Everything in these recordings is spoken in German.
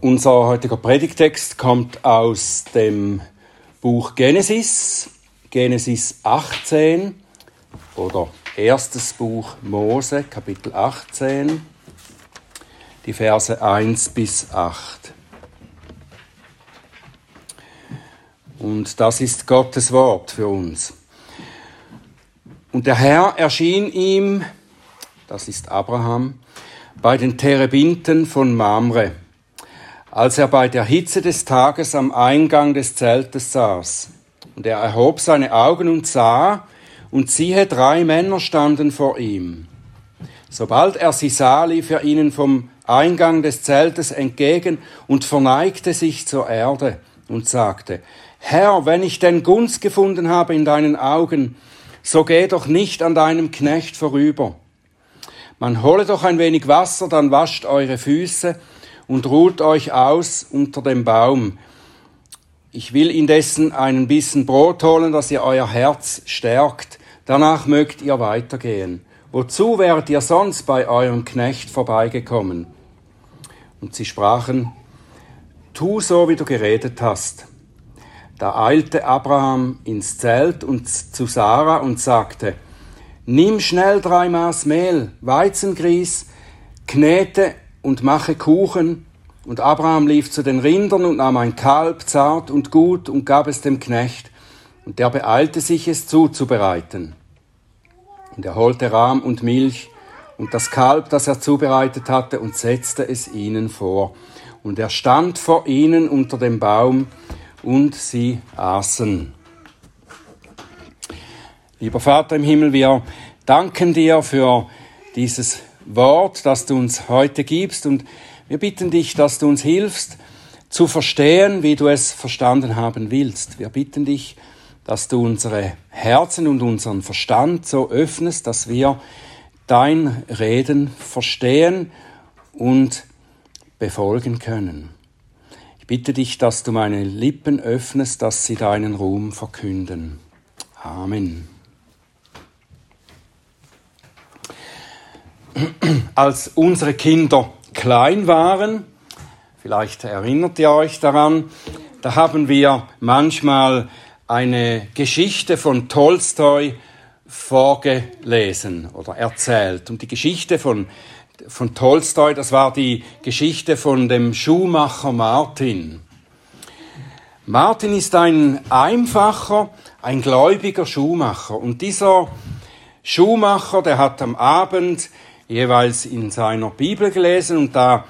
Unser heutiger Predigtext kommt aus dem Buch Genesis, Genesis 18 oder erstes Buch Mose, Kapitel 18, die Verse 1 bis 8. Und das ist Gottes Wort für uns. Und der Herr erschien ihm, das ist Abraham, bei den Terebinten von Mamre als er bei der Hitze des Tages am Eingang des Zeltes saß. Und er erhob seine Augen und sah, und siehe, drei Männer standen vor ihm. Sobald er sie sah, lief er ihnen vom Eingang des Zeltes entgegen und verneigte sich zur Erde und sagte, Herr, wenn ich denn Gunst gefunden habe in deinen Augen, so geh doch nicht an deinem Knecht vorüber. Man hole doch ein wenig Wasser, dann wascht eure Füße, und ruht euch aus unter dem Baum. Ich will indessen einen Bissen Brot holen, dass ihr euer Herz stärkt. Danach mögt ihr weitergehen. Wozu wäret ihr sonst bei eurem Knecht vorbeigekommen? Und sie sprachen, Tu so, wie du geredet hast. Da eilte Abraham ins Zelt und zu Sarah und sagte, Nimm schnell drei Maß Mehl, Weizengrieß, knete und mache Kuchen. Und Abraham lief zu den Rindern und nahm ein Kalb, zart und gut, und gab es dem Knecht. Und der beeilte sich, es zuzubereiten. Und er holte Rahm und Milch und das Kalb, das er zubereitet hatte, und setzte es ihnen vor. Und er stand vor ihnen unter dem Baum, und sie aßen. Lieber Vater im Himmel, wir danken dir für dieses Wort, das du uns heute gibst und wir bitten dich, dass du uns hilfst zu verstehen, wie du es verstanden haben willst. Wir bitten dich, dass du unsere Herzen und unseren Verstand so öffnest, dass wir dein Reden verstehen und befolgen können. Ich bitte dich, dass du meine Lippen öffnest, dass sie deinen Ruhm verkünden. Amen. als unsere Kinder klein waren, vielleicht erinnert ihr euch daran, da haben wir manchmal eine Geschichte von Tolstoi vorgelesen oder erzählt. Und die Geschichte von, von Tolstoi, das war die Geschichte von dem Schuhmacher Martin. Martin ist ein einfacher, ein gläubiger Schuhmacher. Und dieser Schuhmacher, der hat am Abend jeweils in seiner Bibel gelesen und da,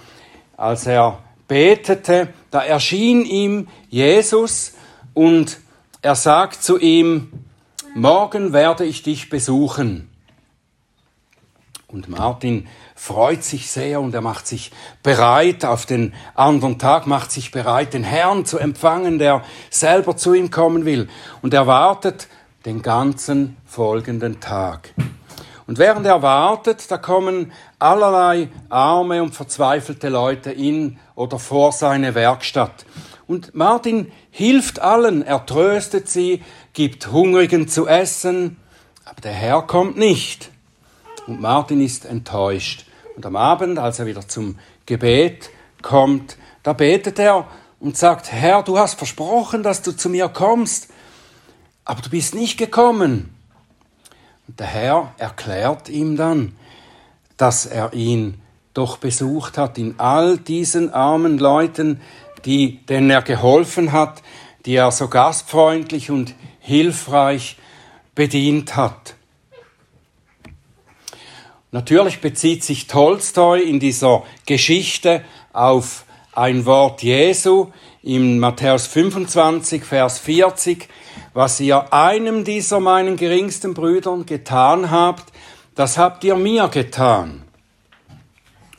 als er betete, da erschien ihm Jesus und er sagt zu ihm, morgen werde ich dich besuchen. Und Martin freut sich sehr und er macht sich bereit auf den anderen Tag, macht sich bereit, den Herrn zu empfangen, der selber zu ihm kommen will. Und er wartet den ganzen folgenden Tag. Und während er wartet, da kommen allerlei arme und verzweifelte Leute in oder vor seine Werkstatt. Und Martin hilft allen, er tröstet sie, gibt Hungrigen zu essen, aber der Herr kommt nicht. Und Martin ist enttäuscht. Und am Abend, als er wieder zum Gebet kommt, da betet er und sagt, Herr, du hast versprochen, dass du zu mir kommst, aber du bist nicht gekommen. Der Herr erklärt ihm dann, dass er ihn doch besucht hat in all diesen armen Leuten, die, denen er geholfen hat, die er so gastfreundlich und hilfreich bedient hat. Natürlich bezieht sich Tolstoi in dieser Geschichte auf ein Wort Jesu in Matthäus 25, Vers 40, was ihr einem dieser meinen geringsten Brüdern getan habt, das habt ihr mir getan.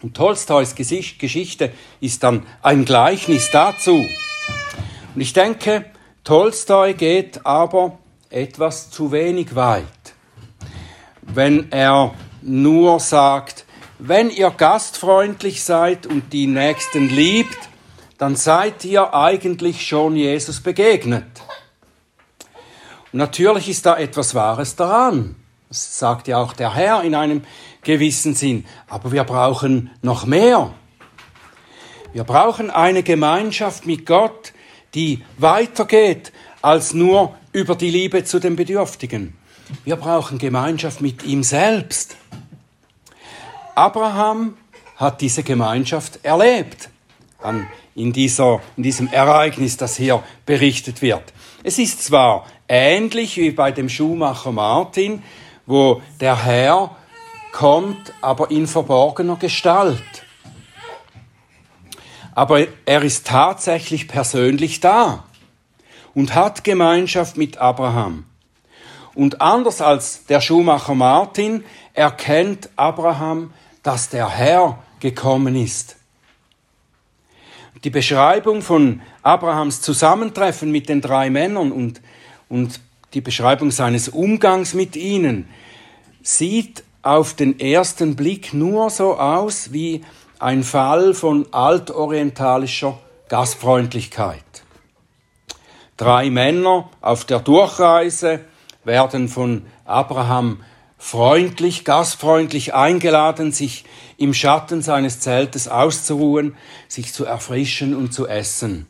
Und Tolstois Geschichte ist dann ein Gleichnis dazu. Und ich denke, Tolstoi geht aber etwas zu wenig weit, wenn er nur sagt, wenn ihr gastfreundlich seid und die Nächsten liebt, dann seid ihr eigentlich schon Jesus begegnet. Natürlich ist da etwas Wahres daran. Das sagt ja auch der Herr in einem gewissen Sinn. Aber wir brauchen noch mehr. Wir brauchen eine Gemeinschaft mit Gott, die weitergeht als nur über die Liebe zu den Bedürftigen. Wir brauchen Gemeinschaft mit ihm selbst. Abraham hat diese Gemeinschaft erlebt in, dieser, in diesem Ereignis, das hier berichtet wird. Es ist zwar ähnlich wie bei dem Schuhmacher Martin, wo der Herr kommt, aber in verborgener Gestalt. Aber er ist tatsächlich persönlich da und hat Gemeinschaft mit Abraham. Und anders als der Schuhmacher Martin erkennt Abraham, dass der Herr gekommen ist. Die Beschreibung von Abrahams Zusammentreffen mit den drei Männern und, und die Beschreibung seines Umgangs mit ihnen sieht auf den ersten Blick nur so aus wie ein Fall von altorientalischer Gastfreundlichkeit. Drei Männer auf der Durchreise werden von Abraham freundlich, gastfreundlich eingeladen, sich im Schatten seines Zeltes auszuruhen, sich zu erfrischen und zu essen.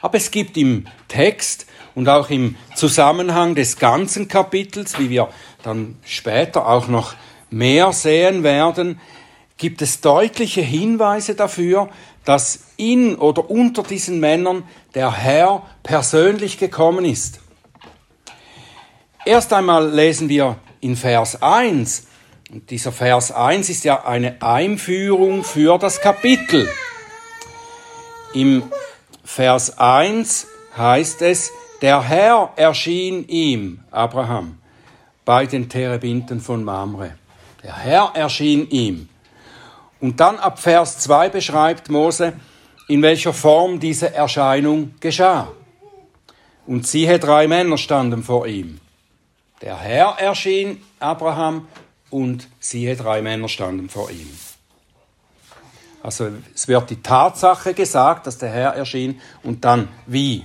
Aber es gibt im Text und auch im Zusammenhang des ganzen Kapitels, wie wir dann später auch noch mehr sehen werden, gibt es deutliche Hinweise dafür, dass in oder unter diesen Männern der Herr persönlich gekommen ist. Erst einmal lesen wir in Vers 1, und dieser Vers 1 ist ja eine Einführung für das Kapitel. Im Vers 1 heißt es, der Herr erschien ihm, Abraham, bei den Terebinten von Mamre. Der Herr erschien ihm. Und dann ab Vers 2 beschreibt Mose, in welcher Form diese Erscheinung geschah. Und siehe, drei Männer standen vor ihm. Der Herr erschien Abraham und siehe, drei Männer standen vor ihm. Also es wird die Tatsache gesagt, dass der Herr erschien und dann wie,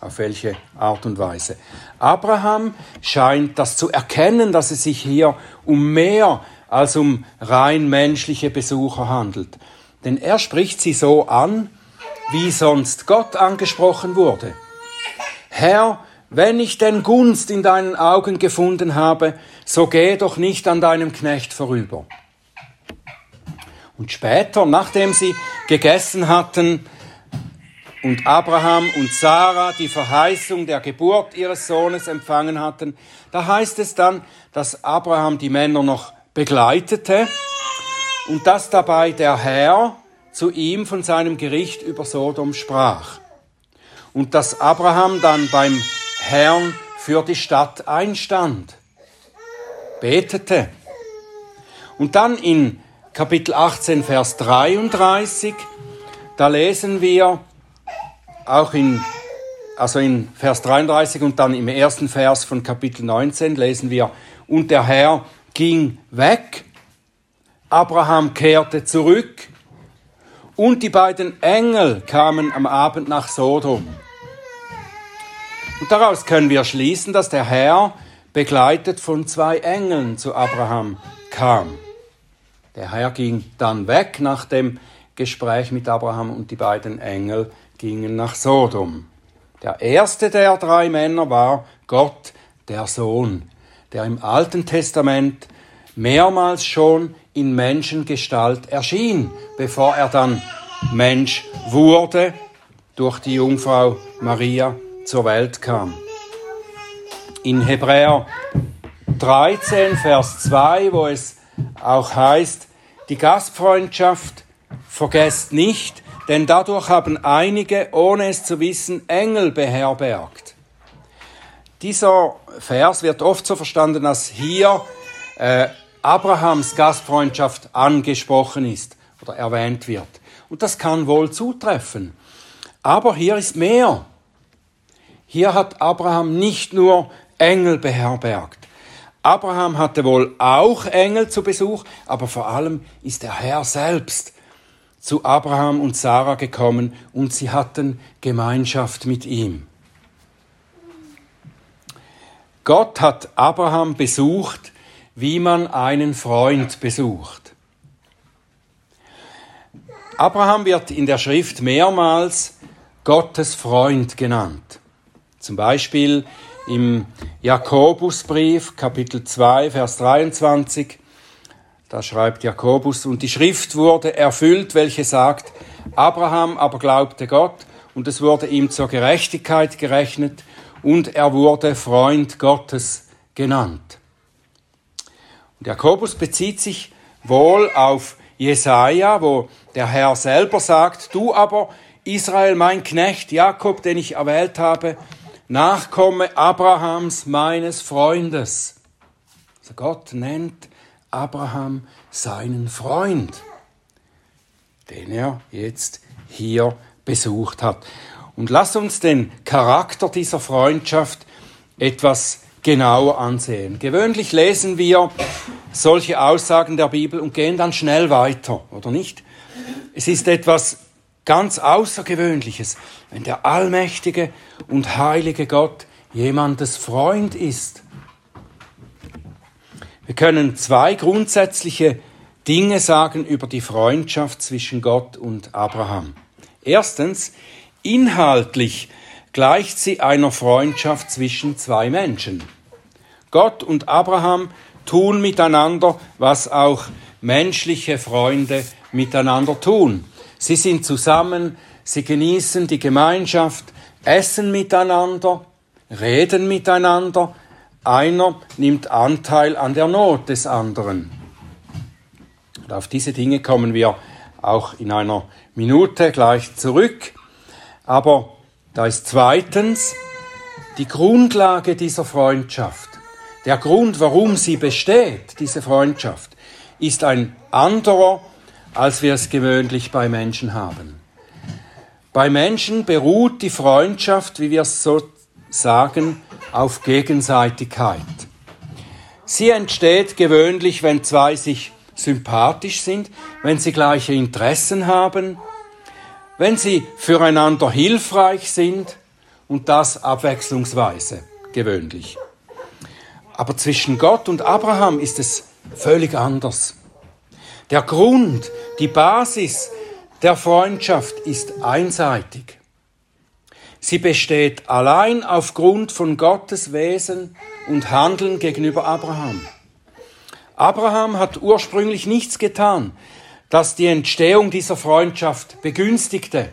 auf welche Art und Weise. Abraham scheint das zu erkennen, dass es sich hier um mehr als um rein menschliche Besucher handelt. Denn er spricht sie so an, wie sonst Gott angesprochen wurde. Herr, wenn ich denn Gunst in deinen Augen gefunden habe, so geh doch nicht an deinem Knecht vorüber. Und später, nachdem sie gegessen hatten und Abraham und Sarah die Verheißung der Geburt ihres Sohnes empfangen hatten, da heißt es dann, dass Abraham die Männer noch begleitete und dass dabei der Herr zu ihm von seinem Gericht über Sodom sprach. Und dass Abraham dann beim Herrn für die Stadt einstand, betete. Und dann in Kapitel 18, Vers 33, da lesen wir auch in, also in Vers 33 und dann im ersten Vers von Kapitel 19 lesen wir, und der Herr ging weg, Abraham kehrte zurück und die beiden Engel kamen am Abend nach Sodom. Und daraus können wir schließen, dass der Herr begleitet von zwei Engeln zu Abraham kam. Der Herr ging dann weg nach dem Gespräch mit Abraham und die beiden Engel gingen nach Sodom. Der erste der drei Männer war Gott, der Sohn der im Alten Testament mehrmals schon in Menschengestalt erschien, bevor er dann Mensch wurde, durch die Jungfrau Maria zur Welt kam. In Hebräer 13, Vers 2, wo es auch heißt, die Gastfreundschaft vergesst nicht, denn dadurch haben einige, ohne es zu wissen, Engel beherbergt. Dieser Vers wird oft so verstanden, dass hier äh, Abrahams Gastfreundschaft angesprochen ist oder erwähnt wird. Und das kann wohl zutreffen. Aber hier ist mehr. Hier hat Abraham nicht nur Engel beherbergt. Abraham hatte wohl auch Engel zu Besuch, aber vor allem ist der Herr selbst zu Abraham und Sarah gekommen und sie hatten Gemeinschaft mit ihm. Gott hat Abraham besucht, wie man einen Freund besucht. Abraham wird in der Schrift mehrmals Gottes Freund genannt. Zum Beispiel im Jakobusbrief, Kapitel 2, Vers 23. Da schreibt Jakobus, und die Schrift wurde erfüllt, welche sagt, Abraham aber glaubte Gott, und es wurde ihm zur Gerechtigkeit gerechnet, und er wurde Freund Gottes genannt. Und Jakobus bezieht sich wohl auf Jesaja, wo der Herr selber sagt, du aber, Israel, mein Knecht, Jakob, den ich erwählt habe, Nachkomme Abrahams, meines Freundes. Also Gott nennt Abraham seinen Freund, den er jetzt hier besucht hat. Und lass uns den Charakter dieser Freundschaft etwas genauer ansehen. Gewöhnlich lesen wir solche Aussagen der Bibel und gehen dann schnell weiter, oder nicht? Es ist etwas ganz Außergewöhnliches, wenn der allmächtige und heilige Gott jemandes Freund ist. Wir können zwei grundsätzliche Dinge sagen über die Freundschaft zwischen Gott und Abraham. Erstens, inhaltlich gleicht sie einer Freundschaft zwischen zwei Menschen. Gott und Abraham tun miteinander, was auch menschliche Freunde miteinander tun. Sie sind zusammen, sie genießen die Gemeinschaft, essen miteinander, reden miteinander, einer nimmt Anteil an der Not des anderen. Und auf diese Dinge kommen wir auch in einer Minute gleich zurück. Aber da ist zweitens die Grundlage dieser Freundschaft. Der Grund, warum sie besteht, diese Freundschaft, ist ein anderer, als wir es gewöhnlich bei Menschen haben. Bei Menschen beruht die Freundschaft, wie wir es so sagen, auf Gegenseitigkeit. Sie entsteht gewöhnlich, wenn zwei sich sympathisch sind, wenn sie gleiche Interessen haben, wenn sie füreinander hilfreich sind und das abwechslungsweise gewöhnlich. Aber zwischen Gott und Abraham ist es völlig anders. Der Grund, die Basis der Freundschaft ist einseitig. Sie besteht allein aufgrund von Gottes Wesen und Handeln gegenüber Abraham. Abraham hat ursprünglich nichts getan, das die Entstehung dieser Freundschaft begünstigte.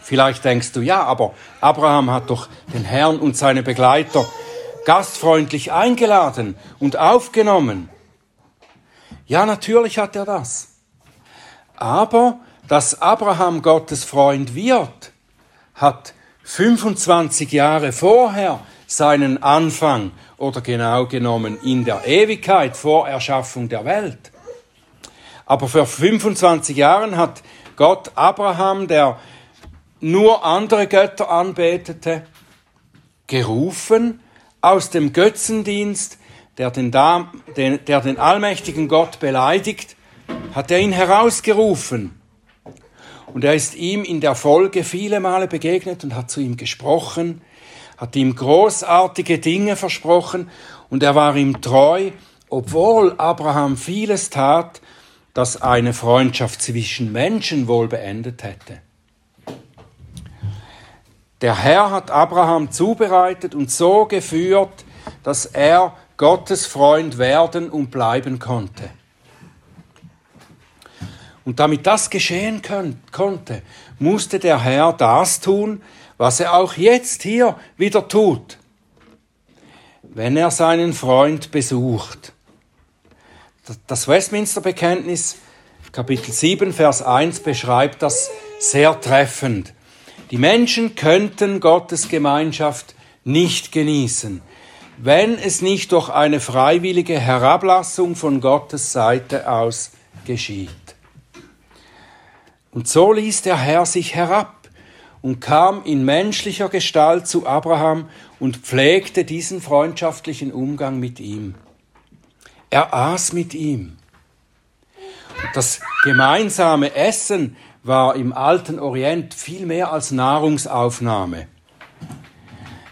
Vielleicht denkst du, ja, aber Abraham hat doch den Herrn und seine Begleiter gastfreundlich eingeladen und aufgenommen. Ja, natürlich hat er das. Aber dass Abraham Gottes Freund wird, hat 25 Jahre vorher seinen Anfang oder genau genommen in der Ewigkeit vor Erschaffung der Welt. Aber vor 25 Jahren hat Gott Abraham, der nur andere Götter anbetete, gerufen aus dem Götzendienst, der den, den, der den allmächtigen Gott beleidigt, hat er ihn herausgerufen. Und er ist ihm in der Folge viele Male begegnet und hat zu ihm gesprochen, hat ihm großartige Dinge versprochen und er war ihm treu, obwohl Abraham vieles tat, das eine Freundschaft zwischen Menschen wohl beendet hätte. Der Herr hat Abraham zubereitet und so geführt, dass er Gottes Freund werden und bleiben konnte. Und damit das geschehen konnte, musste der Herr das tun, was er auch jetzt hier wieder tut, wenn er seinen Freund besucht. Das Westminster-Bekenntnis, Kapitel 7, Vers 1, beschreibt das sehr treffend. Die Menschen könnten Gottes Gemeinschaft nicht genießen, wenn es nicht durch eine freiwillige Herablassung von Gottes Seite aus geschieht. Und so ließ der Herr sich herab und kam in menschlicher Gestalt zu Abraham und pflegte diesen freundschaftlichen Umgang mit ihm. Er aß mit ihm. Das gemeinsame Essen war im alten Orient viel mehr als Nahrungsaufnahme.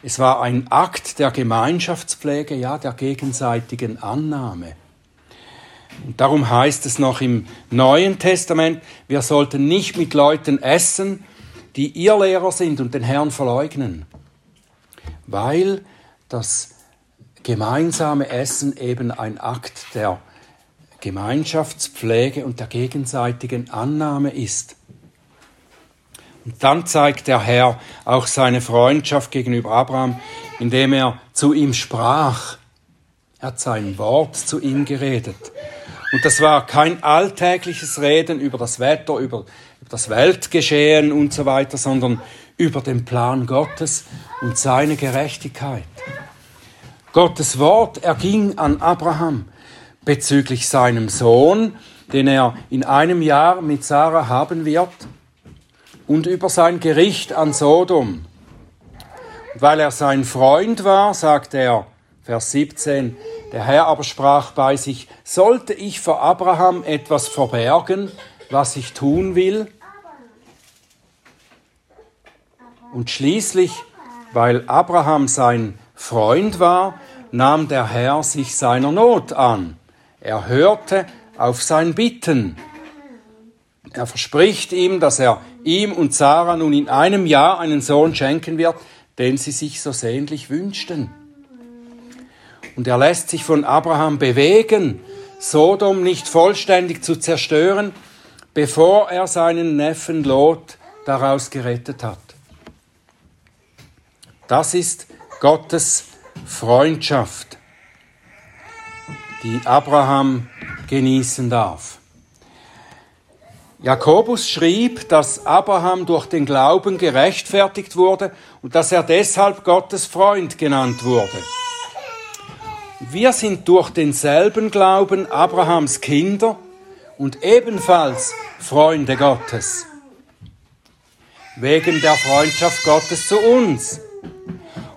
Es war ein Akt der Gemeinschaftspflege, ja, der gegenseitigen Annahme. Und darum heißt es noch im Neuen Testament, wir sollten nicht mit Leuten essen, die ihr Lehrer sind und den Herrn verleugnen, weil das gemeinsame Essen eben ein Akt der Gemeinschaftspflege und der gegenseitigen Annahme ist. Und dann zeigt der Herr auch seine Freundschaft gegenüber Abraham, indem er zu ihm sprach. Er hat sein Wort zu ihm geredet. Und das war kein alltägliches Reden über das Wetter, über, über das Weltgeschehen und so weiter, sondern über den Plan Gottes und seine Gerechtigkeit. Gottes Wort erging an Abraham bezüglich seinem Sohn, den er in einem Jahr mit Sarah haben wird und über sein Gericht an Sodom. Weil er sein Freund war, sagt er, Vers 17, der Herr aber sprach bei sich, sollte ich vor Abraham etwas verbergen, was ich tun will? Und schließlich, weil Abraham sein Freund war, nahm der Herr sich seiner Not an. Er hörte auf sein Bitten er verspricht ihm, dass er ihm und Sarah nun in einem Jahr einen Sohn schenken wird, den sie sich so sehnlich wünschten. Und er lässt sich von Abraham bewegen, Sodom nicht vollständig zu zerstören, bevor er seinen Neffen Lot daraus gerettet hat. Das ist Gottes Freundschaft, die Abraham genießen darf. Jakobus schrieb, dass Abraham durch den Glauben gerechtfertigt wurde und dass er deshalb Gottes Freund genannt wurde. Wir sind durch denselben Glauben Abrahams Kinder und ebenfalls Freunde Gottes. Wegen der Freundschaft Gottes zu uns.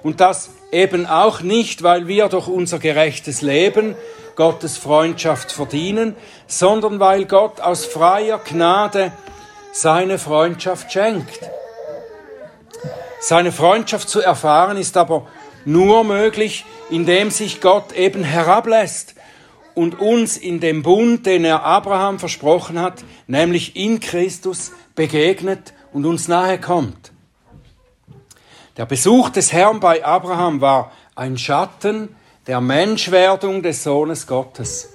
Und das eben auch nicht, weil wir durch unser gerechtes Leben Gottes Freundschaft verdienen, sondern weil Gott aus freier Gnade seine Freundschaft schenkt. Seine Freundschaft zu erfahren ist aber nur möglich, indem sich Gott eben herablässt und uns in dem Bund, den er Abraham versprochen hat, nämlich in Christus begegnet und uns nahe kommt. Der Besuch des Herrn bei Abraham war ein Schatten der Menschwerdung des Sohnes Gottes.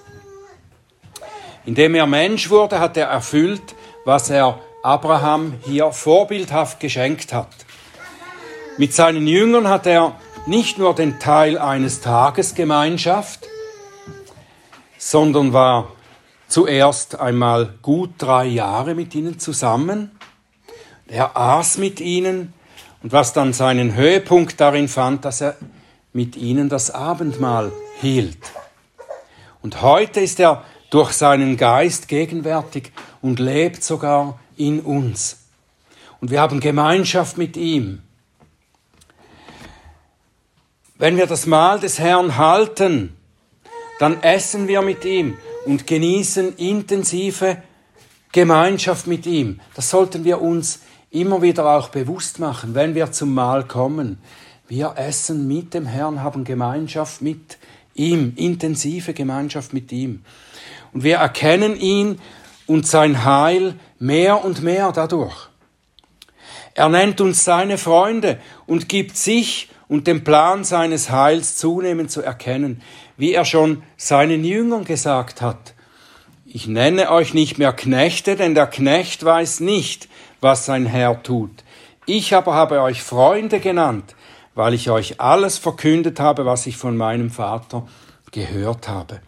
Indem er Mensch wurde, hat er erfüllt, was er Abraham hier vorbildhaft geschenkt hat. Mit seinen Jüngern hat er nicht nur den Teil eines Tages Gemeinschaft, sondern war zuerst einmal gut drei Jahre mit ihnen zusammen. Er aß mit ihnen und was dann seinen Höhepunkt darin fand, dass er mit ihnen das Abendmahl hielt. Und heute ist er durch seinen Geist gegenwärtig und lebt sogar in uns. Und wir haben Gemeinschaft mit ihm. Wenn wir das Mahl des Herrn halten, dann essen wir mit ihm und genießen intensive Gemeinschaft mit ihm. Das sollten wir uns immer wieder auch bewusst machen, wenn wir zum Mahl kommen. Wir essen mit dem Herrn, haben Gemeinschaft mit ihm, intensive Gemeinschaft mit ihm. Und wir erkennen ihn und sein Heil mehr und mehr dadurch. Er nennt uns seine Freunde und gibt sich und den Plan seines Heils zunehmend zu erkennen, wie er schon seinen Jüngern gesagt hat. Ich nenne euch nicht mehr Knechte, denn der Knecht weiß nicht, was sein Herr tut. Ich aber habe euch Freunde genannt, weil ich euch alles verkündet habe, was ich von meinem Vater gehört habe.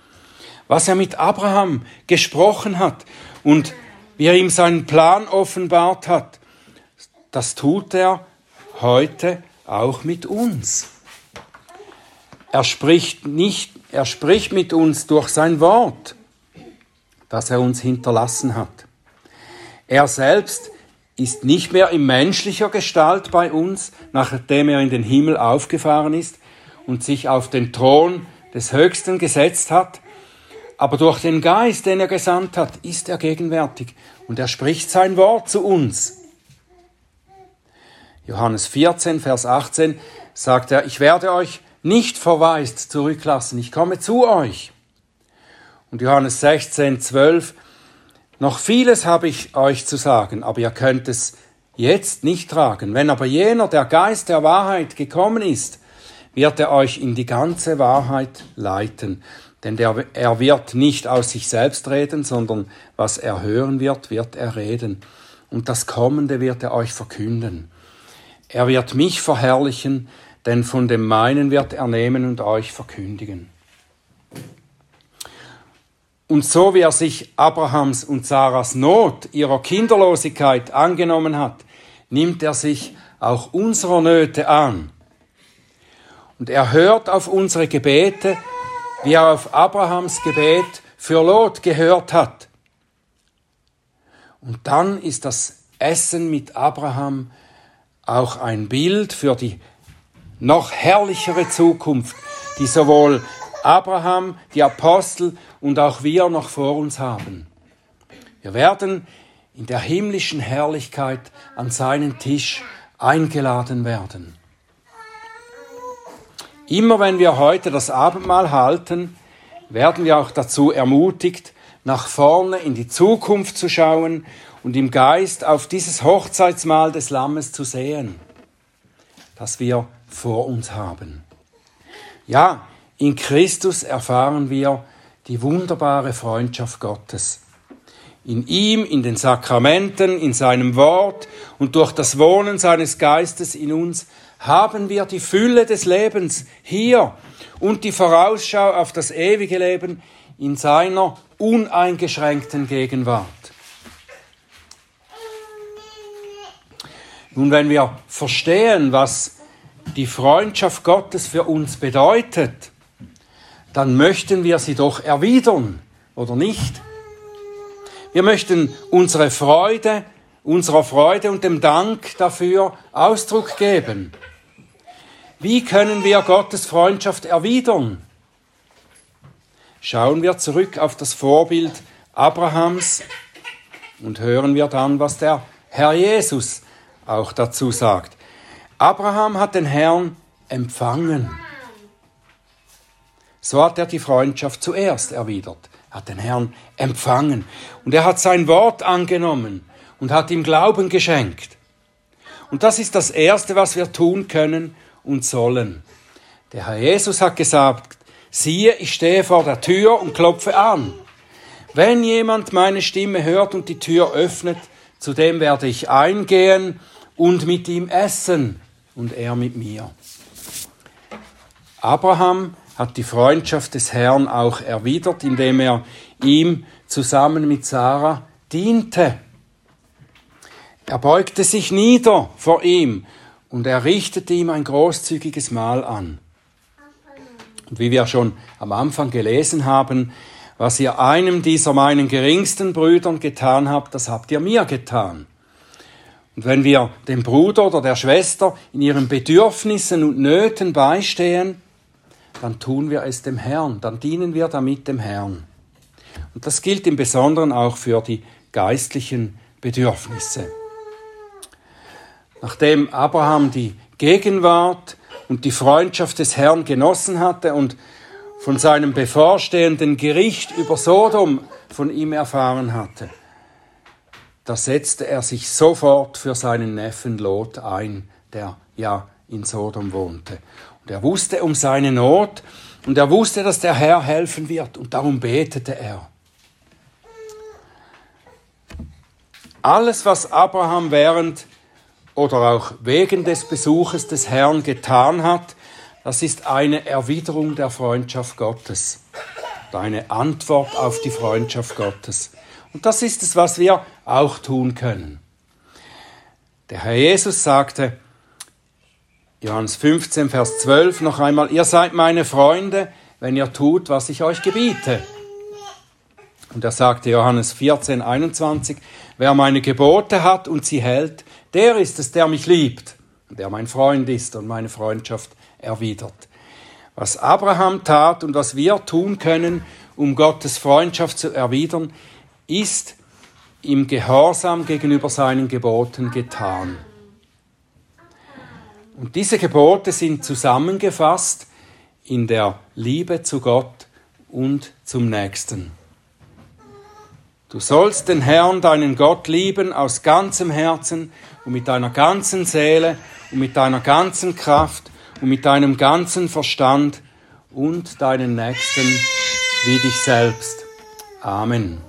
Was er mit Abraham gesprochen hat und wie er ihm seinen Plan offenbart hat, das tut er heute auch mit uns. Er spricht nicht, er spricht mit uns durch sein Wort, das er uns hinterlassen hat. Er selbst ist nicht mehr in menschlicher Gestalt bei uns, nachdem er in den Himmel aufgefahren ist und sich auf den Thron des Höchsten gesetzt hat, aber durch den Geist, den er gesandt hat, ist er gegenwärtig und er spricht sein Wort zu uns. Johannes 14, Vers 18 sagt er, ich werde euch nicht verwaist zurücklassen, ich komme zu euch. Und Johannes 16, 12, noch vieles habe ich euch zu sagen, aber ihr könnt es jetzt nicht tragen. Wenn aber jener, der Geist der Wahrheit gekommen ist, wird er euch in die ganze Wahrheit leiten. Denn der, er wird nicht aus sich selbst reden, sondern was er hören wird, wird er reden. Und das Kommende wird er euch verkünden. Er wird mich verherrlichen, denn von dem meinen wird er nehmen und euch verkündigen. Und so wie er sich Abrahams und Sarahs Not ihrer Kinderlosigkeit angenommen hat, nimmt er sich auch unserer Nöte an. Und er hört auf unsere Gebete, wie er auf Abrahams Gebet für Lot gehört hat. Und dann ist das Essen mit Abraham auch ein Bild für die noch herrlichere Zukunft, die sowohl Abraham, die Apostel und auch wir noch vor uns haben. Wir werden in der himmlischen Herrlichkeit an seinen Tisch eingeladen werden. Immer wenn wir heute das Abendmahl halten, werden wir auch dazu ermutigt, nach vorne in die Zukunft zu schauen und im Geist auf dieses Hochzeitsmahl des Lammes zu sehen, das wir vor uns haben. Ja, in Christus erfahren wir die wunderbare Freundschaft Gottes. In ihm, in den Sakramenten, in seinem Wort und durch das Wohnen seines Geistes in uns haben wir die Fülle des Lebens hier und die Vorausschau auf das ewige Leben in seiner uneingeschränkten Gegenwart. Nun, wenn wir verstehen, was die Freundschaft Gottes für uns bedeutet, dann möchten wir sie doch erwidern, oder nicht? Wir möchten unsere Freude, unserer Freude und dem Dank dafür Ausdruck geben. Wie können wir Gottes Freundschaft erwidern? Schauen wir zurück auf das Vorbild Abrahams und hören wir dann, was der Herr Jesus auch dazu sagt. Abraham hat den Herrn empfangen. So hat er die Freundschaft zuerst erwidert, hat den Herrn empfangen und er hat sein Wort angenommen und hat ihm Glauben geschenkt. Und das ist das Erste, was wir tun können, und sollen. Der Herr Jesus hat gesagt, siehe, ich stehe vor der Tür und klopfe an. Wenn jemand meine Stimme hört und die Tür öffnet, zu dem werde ich eingehen und mit ihm essen und er mit mir. Abraham hat die Freundschaft des Herrn auch erwidert, indem er ihm zusammen mit Sarah diente. Er beugte sich nieder vor ihm und er richtete ihm ein großzügiges Mahl an. Und wie wir schon am Anfang gelesen haben, was ihr einem dieser meinen geringsten Brüdern getan habt, das habt ihr mir getan. Und wenn wir dem Bruder oder der Schwester in ihren Bedürfnissen und Nöten beistehen, dann tun wir es dem Herrn, dann dienen wir damit dem Herrn. Und das gilt im Besonderen auch für die geistlichen Bedürfnisse. Nachdem Abraham die Gegenwart und die Freundschaft des Herrn genossen hatte und von seinem bevorstehenden Gericht über Sodom von ihm erfahren hatte, da setzte er sich sofort für seinen Neffen Lot ein, der ja in Sodom wohnte. Und er wusste um seine Not und er wusste, dass der Herr helfen wird und darum betete er. Alles, was Abraham während oder auch wegen des Besuches des Herrn getan hat, das ist eine Erwiderung der Freundschaft Gottes, eine Antwort auf die Freundschaft Gottes. Und das ist es, was wir auch tun können. Der Herr Jesus sagte, Johannes 15, Vers 12 noch einmal, ihr seid meine Freunde, wenn ihr tut, was ich euch gebiete. Und er sagte Johannes 14, 21, wer meine Gebote hat und sie hält, der ist es, der mich liebt, der mein Freund ist und meine Freundschaft erwidert. Was Abraham tat und was wir tun können, um Gottes Freundschaft zu erwidern, ist im Gehorsam gegenüber seinen Geboten getan. Und diese Gebote sind zusammengefasst in der Liebe zu Gott und zum Nächsten. Du sollst den Herrn, deinen Gott, lieben aus ganzem Herzen und mit deiner ganzen Seele und mit deiner ganzen Kraft und mit deinem ganzen Verstand und deinen Nächsten wie dich selbst. Amen.